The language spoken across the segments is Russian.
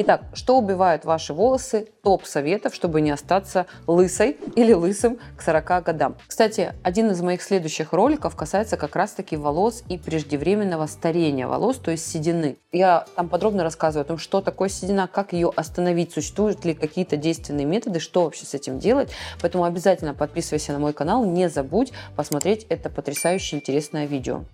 Итак, что убивает ваши волосы? Топ советов, чтобы не остаться лысой или лысым к 40 годам. Кстати, один из моих следующих роликов касается как раз-таки волос и преждевременного старения волос, то есть седины. Я там подробно рассказываю о том, что такое седина, как ее остановить, существуют ли какие-то действенные методы, что вообще с этим делать. Поэтому обязательно подписывайся на мой канал, не забудь посмотреть это потрясающе интересное видео.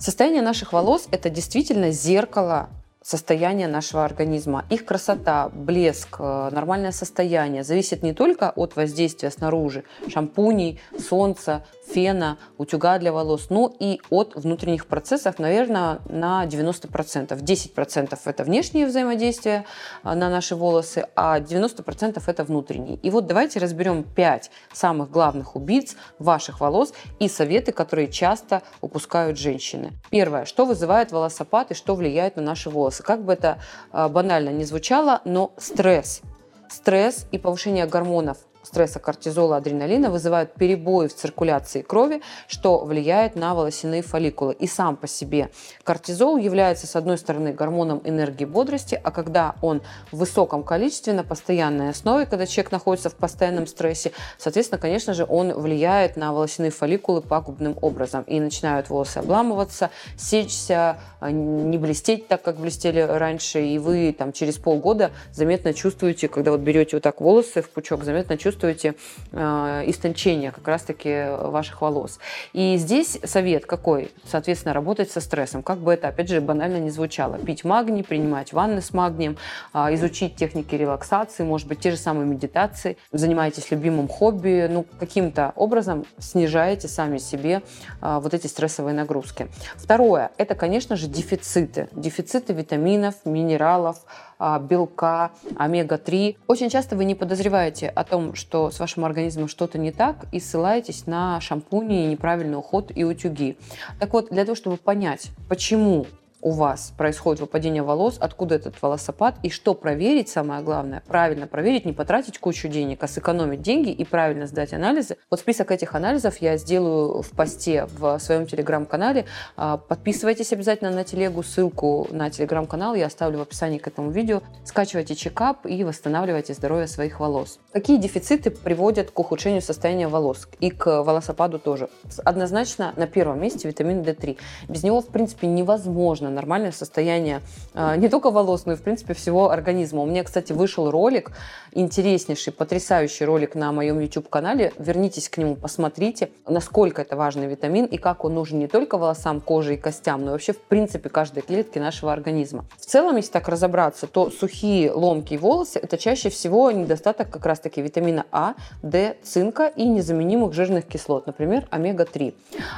Состояние наших волос – это действительно зеркало состояние нашего организма. Их красота, блеск, э, нормальное состояние зависит не только от воздействия снаружи, шампуней, солнца, фена, утюга для волос, но и от внутренних процессов, наверное, на 90%. 10% это внешние взаимодействия э, на наши волосы, а 90% это внутренние. И вот давайте разберем 5 самых главных убийц ваших волос и советы, которые часто упускают женщины. Первое. Что вызывает волосопад и что влияет на наши волосы? Волосы. Как бы это э, банально не звучало, но стресс. Стресс и повышение гормонов стресса, кортизола, адреналина вызывают перебои в циркуляции крови, что влияет на волосяные фолликулы. И сам по себе кортизол является, с одной стороны, гормоном энергии бодрости, а когда он в высоком количестве, на постоянной основе, когда человек находится в постоянном стрессе, соответственно, конечно же, он влияет на волосяные фолликулы пагубным образом. И начинают волосы обламываться, сечься, а, не блестеть так, как блестели раньше. И вы там через полгода заметно чувствуете, когда вот берете вот так волосы в пучок, заметно чувствуете, чувствуете э, истончение как раз-таки ваших волос. И здесь совет какой? Соответственно, работать со стрессом. Как бы это, опять же, банально не звучало. Пить магний, принимать ванны с магнием, э, изучить техники релаксации, может быть, те же самые медитации. Занимаетесь любимым хобби, ну, каким-то образом снижаете сами себе э, вот эти стрессовые нагрузки. Второе, это, конечно же, дефициты. Дефициты витаминов, минералов, белка, омега-3. Очень часто вы не подозреваете о том, что с вашим организмом что-то не так, и ссылаетесь на шампуни, неправильный уход и утюги. Так вот, для того, чтобы понять, почему у вас происходит выпадение волос, откуда этот волосопад и что проверить, самое главное, правильно проверить, не потратить кучу денег, а сэкономить деньги и правильно сдать анализы. Вот список этих анализов я сделаю в посте в своем телеграм-канале. А, подписывайтесь обязательно на телегу, ссылку на телеграм-канал я оставлю в описании к этому видео. Скачивайте чекап и восстанавливайте здоровье своих волос. Какие дефициты приводят к ухудшению состояния волос и к волосопаду тоже? Однозначно на первом месте витамин D3. Без него, в принципе, невозможно нормальное состояние а, не только волос, но и, в принципе, всего организма. У меня, кстати, вышел ролик, интереснейший, потрясающий ролик на моем YouTube-канале. Вернитесь к нему, посмотрите, насколько это важный витамин и как он нужен не только волосам, коже и костям, но и вообще, в принципе, каждой клетке нашего организма. В целом, если так разобраться, то сухие, ломкие волосы – это чаще всего недостаток как раз-таки витамина А, D, цинка и незаменимых жирных кислот, например, омега-3.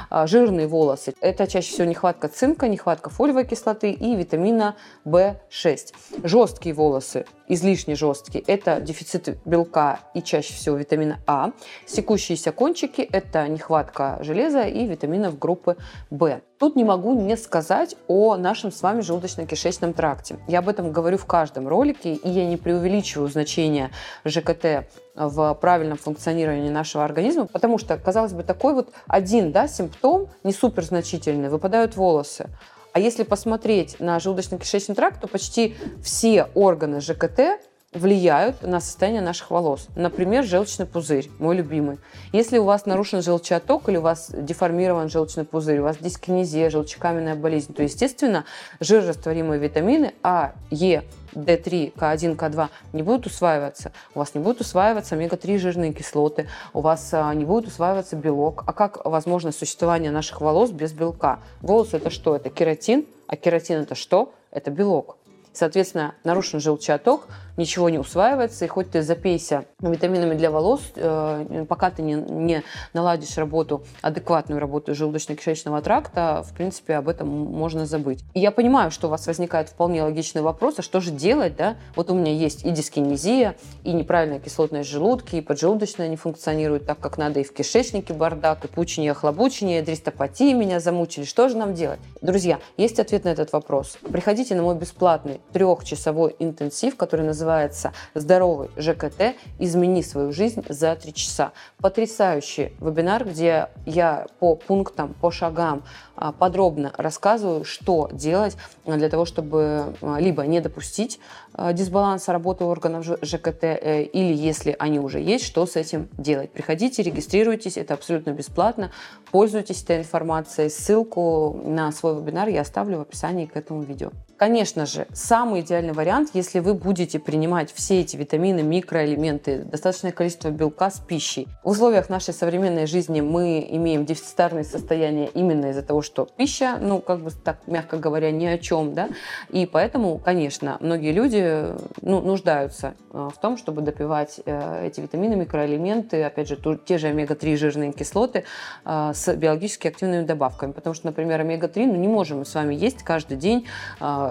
А, жирные волосы – это чаще всего нехватка цинка, нехватка фолиевой кислоты и витамина В6. Жесткие волосы, излишне жесткие, это дефицит белка и чаще всего витамина А. Секущиеся кончики – это нехватка железа и витаминов группы В. Тут не могу не сказать о нашем с вами желудочно-кишечном тракте. Я об этом говорю в каждом ролике, и я не преувеличиваю значение ЖКТ в правильном функционировании нашего организма, потому что, казалось бы, такой вот один да, симптом, не супер значительный, выпадают волосы. А если посмотреть на желудочно-кишечный тракт, то почти все органы ЖКТ влияют на состояние наших волос. Например, желчный пузырь, мой любимый. Если у вас нарушен желчеоток или у вас деформирован желчный пузырь, у вас дискинезия, желчекаменная болезнь, то, естественно, жирорастворимые витамины А, Е, D3, К1, К2 не будут усваиваться. У вас не будут усваиваться омега-3 жирные кислоты, у вас а, не будет усваиваться белок. А как возможно существование наших волос без белка? Волосы это что? Это кератин. А кератин это что? Это белок. Соответственно, нарушен желчеоток, ничего не усваивается, и хоть ты запейся витаминами для волос, э, пока ты не, не наладишь работу, адекватную работу желудочно-кишечного тракта, в принципе, об этом можно забыть. И я понимаю, что у вас возникает вполне логичный вопрос, а что же делать, да? Вот у меня есть и дискинезия, и неправильная кислотность желудки, и поджелудочная не функционирует так, как надо, и в кишечнике бардак, и пучение, хлобучение, и дристопатия меня замучили. Что же нам делать? Друзья, есть ответ на этот вопрос. Приходите на мой бесплатный трехчасовой интенсив, который называется называется «Здоровый ЖКТ. Измени свою жизнь за три часа». Потрясающий вебинар, где я по пунктам, по шагам а, подробно рассказываю, что делать для того, чтобы а, либо не допустить а, дисбаланса работы органов ЖКТ, э, или если они уже есть, что с этим делать. Приходите, регистрируйтесь, это абсолютно бесплатно, пользуйтесь этой информацией. Ссылку на свой вебинар я оставлю в описании к этому видео. Конечно же, самый идеальный вариант, если вы будете принимать все эти витамины, микроэлементы, достаточное количество белка с пищей. В условиях нашей современной жизни мы имеем дефицитарные состояния именно из-за того, что пища, ну, как бы так, мягко говоря, ни о чем, да, и поэтому, конечно, многие люди, ну, нуждаются э, в том, чтобы допивать э, эти витамины, микроэлементы, опять же, те же омега-3 жирные кислоты э, с биологически активными добавками, потому что, например, омега-3, ну, не можем мы с вами есть каждый день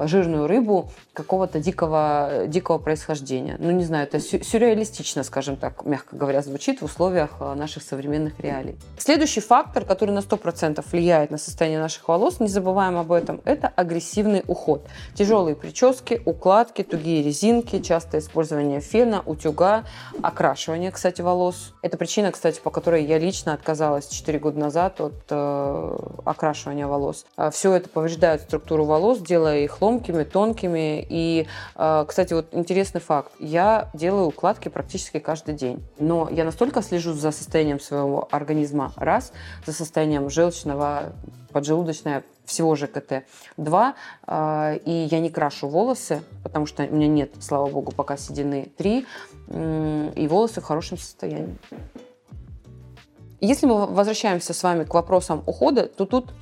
жирную рыбу какого-то дикого, дикого происхождения. Ну, не знаю, это сюрреалистично, скажем так, мягко говоря, звучит в условиях э, наших современных реалий. Следующий фактор, который на 100% влияет на состояние наших волос, не забываем об этом, это агрессивный уход. Тяжелые прически, укладки, тугие резинки, частое использование фена, утюга, окрашивание, кстати, волос. Это причина, кстати, по которой я лично отказалась 4 года назад от э, окрашивания волос. А Все это повреждает структуру волос, делая их ломкими, тонкими. И, э, кстати, вот интересный факт. Я делаю укладки практически каждый день. Но я настолько слежу за состоянием своего организма, раз, за состоянием желчного, поджелудочное, всего ЖКТ. Два, э, и я не крашу волосы, потому что у меня нет, слава богу, пока седины. Три, и волосы в хорошем состоянии. Если мы возвращаемся с вами к вопросам ухода, то тут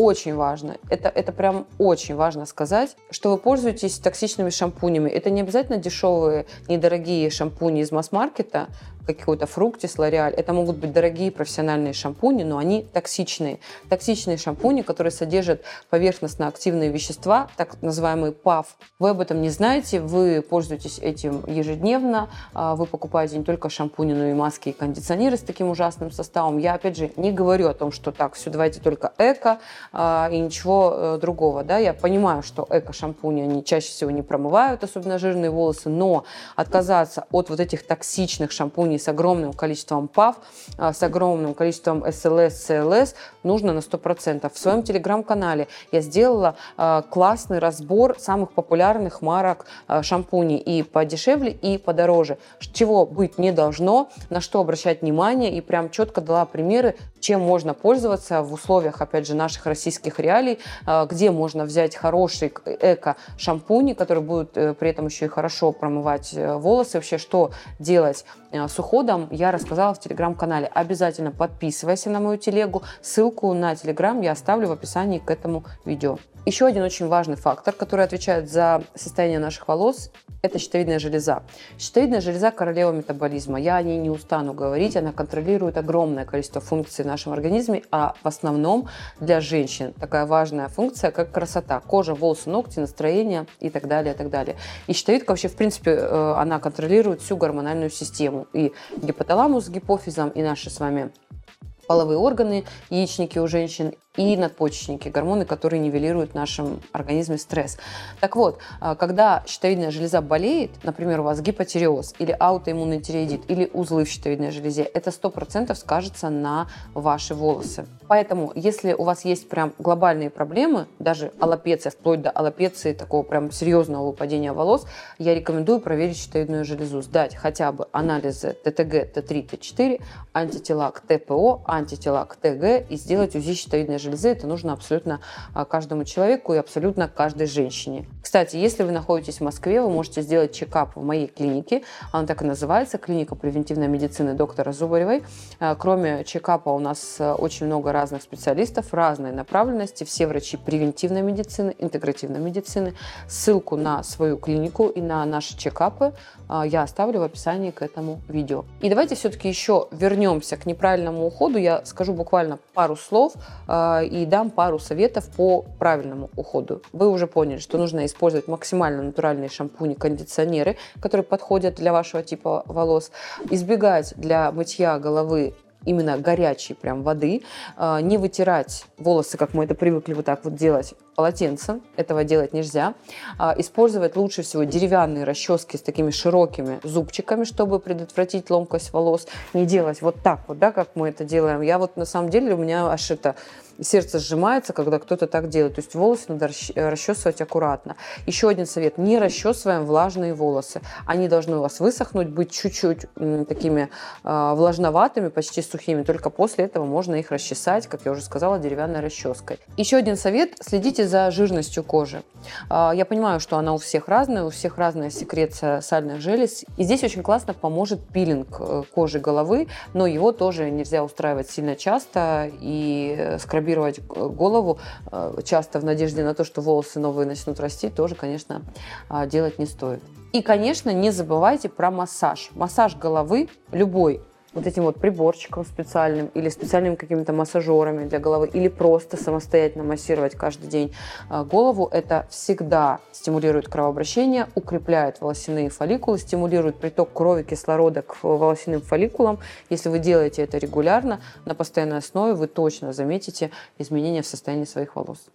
очень важно, это, это прям очень важно сказать, что вы пользуетесь токсичными шампунями. Это не обязательно дешевые, недорогие шампуни из масс-маркета, какой-то фруктис, лореаль. Это могут быть дорогие профессиональные шампуни, но они токсичные. Токсичные шампуни, которые содержат поверхностно-активные вещества, так называемый ПАВ. Вы об этом не знаете, вы пользуетесь этим ежедневно, а, вы покупаете не только шампуни, но и маски и кондиционеры с таким ужасным составом. Я, опять же, не говорю о том, что так, все, давайте только эко и ничего э, другого. Да? Я понимаю, что эко-шампуни, они чаще всего не промывают, особенно жирные волосы, но отказаться от вот этих токсичных шампуней с огромным количеством ПАВ, а, с огромным количеством СЛС, СЛС нужно на 100%. В своем телеграм-канале я сделала а, классный разбор самых популярных марок а, шампуней и подешевле, и подороже. Чего быть не должно, на что обращать внимание, и прям четко дала примеры, чем можно пользоваться в условиях, опять же, наших российских реалий, где можно взять хороший эко-шампуни, которые будут э, при этом еще и хорошо промывать э, волосы, вообще что делать э, с уходом я рассказала в телеграм-канале. Обязательно подписывайся на мою телегу. Ссылку на телеграм я оставлю в описании к этому видео. Еще один очень важный фактор, который отвечает за состояние наших волос, это щитовидная железа. Щитовидная железа – королева метаболизма. Я о ней не устану говорить. Она контролирует огромное количество функций в нашем организме, а в основном для женщин такая важная функция, как красота. Кожа, волосы, ногти, настроение и так далее, и так далее. И щитовидка вообще, в принципе, э, она контролирует всю гормональную систему. И гипоталамус с гипофизом, и наши с вами половые органы, яичники у женщин и надпочечники, гормоны, которые нивелируют в нашем организме стресс. Так вот, а, когда щитовидная железа болеет, например, у вас гипотиреоз или аутоиммунный тиреоидит или узлы в щитовидной железе, это 100% скажется на ваши волосы. Поэтому, если у вас есть прям глобальные проблемы, даже аллопеция, вплоть до аллопеции, такого прям серьезного выпадения волос, я рекомендую проверить щитовидную железу, сдать хотя бы анализы ТТГ, Т3, Т4, антитела к ТПО, антитела к ТГ и сделать УЗИ щитовидной железы. Это нужно абсолютно а, каждому человеку и абсолютно каждой женщине. Кстати, если вы находитесь в Москве, вы можете сделать чекап в моей клинике. Она так и называется, клиника превентивной медицины доктора Зубаревой. А, кроме чекапа у нас а, очень много разных специалистов, разной направленности. Все врачи превентивной медицины, интегративной медицины. Ссылку на свою клинику и на наши чекапы я оставлю в описании к этому видео. И давайте все-таки еще вернемся к неправильному уходу. Я скажу буквально пару слов и дам пару советов по правильному уходу. Вы уже поняли, что нужно использовать максимально натуральные шампуни, кондиционеры, которые подходят для вашего типа волос. Избегать для мытья головы именно горячей прям воды, а, не вытирать волосы, как мы это привыкли вот так вот делать полотенцем, этого делать нельзя. А, использовать лучше всего деревянные расчески с такими широкими зубчиками, чтобы предотвратить ломкость волос. Не делать вот так вот, да, как мы это делаем. Я вот на самом деле, у меня аж это сердце сжимается, когда кто-то так делает. То есть волосы надо расчесывать аккуратно. Еще один совет. Не расчесываем влажные волосы. Они должны у вас высохнуть, быть чуть-чуть такими э, влажноватыми, почти сухими. Только после этого можно их расчесать, как я уже сказала, деревянной расческой. Еще один совет. Следите за жирностью кожи. Э, я понимаю, что она у всех разная, у всех разная секреция сальных желез. И здесь очень классно поможет пилинг э, кожи головы, но его тоже нельзя устраивать сильно часто и скрабировать э, голову э, часто в надежде на то, что волосы новые начнут расти, тоже, конечно, а, делать не стоит. И, конечно, не забывайте про массаж. Массаж головы любой вот этим вот приборчиком специальным или специальными какими-то массажерами для головы или просто самостоятельно массировать каждый день а, голову, это всегда стимулирует кровообращение, укрепляет волосяные фолликулы, стимулирует приток крови, кислорода к волосяным фолликулам. Если вы делаете это регулярно, на постоянной основе, вы точно заметите изменения в состоянии своих волос.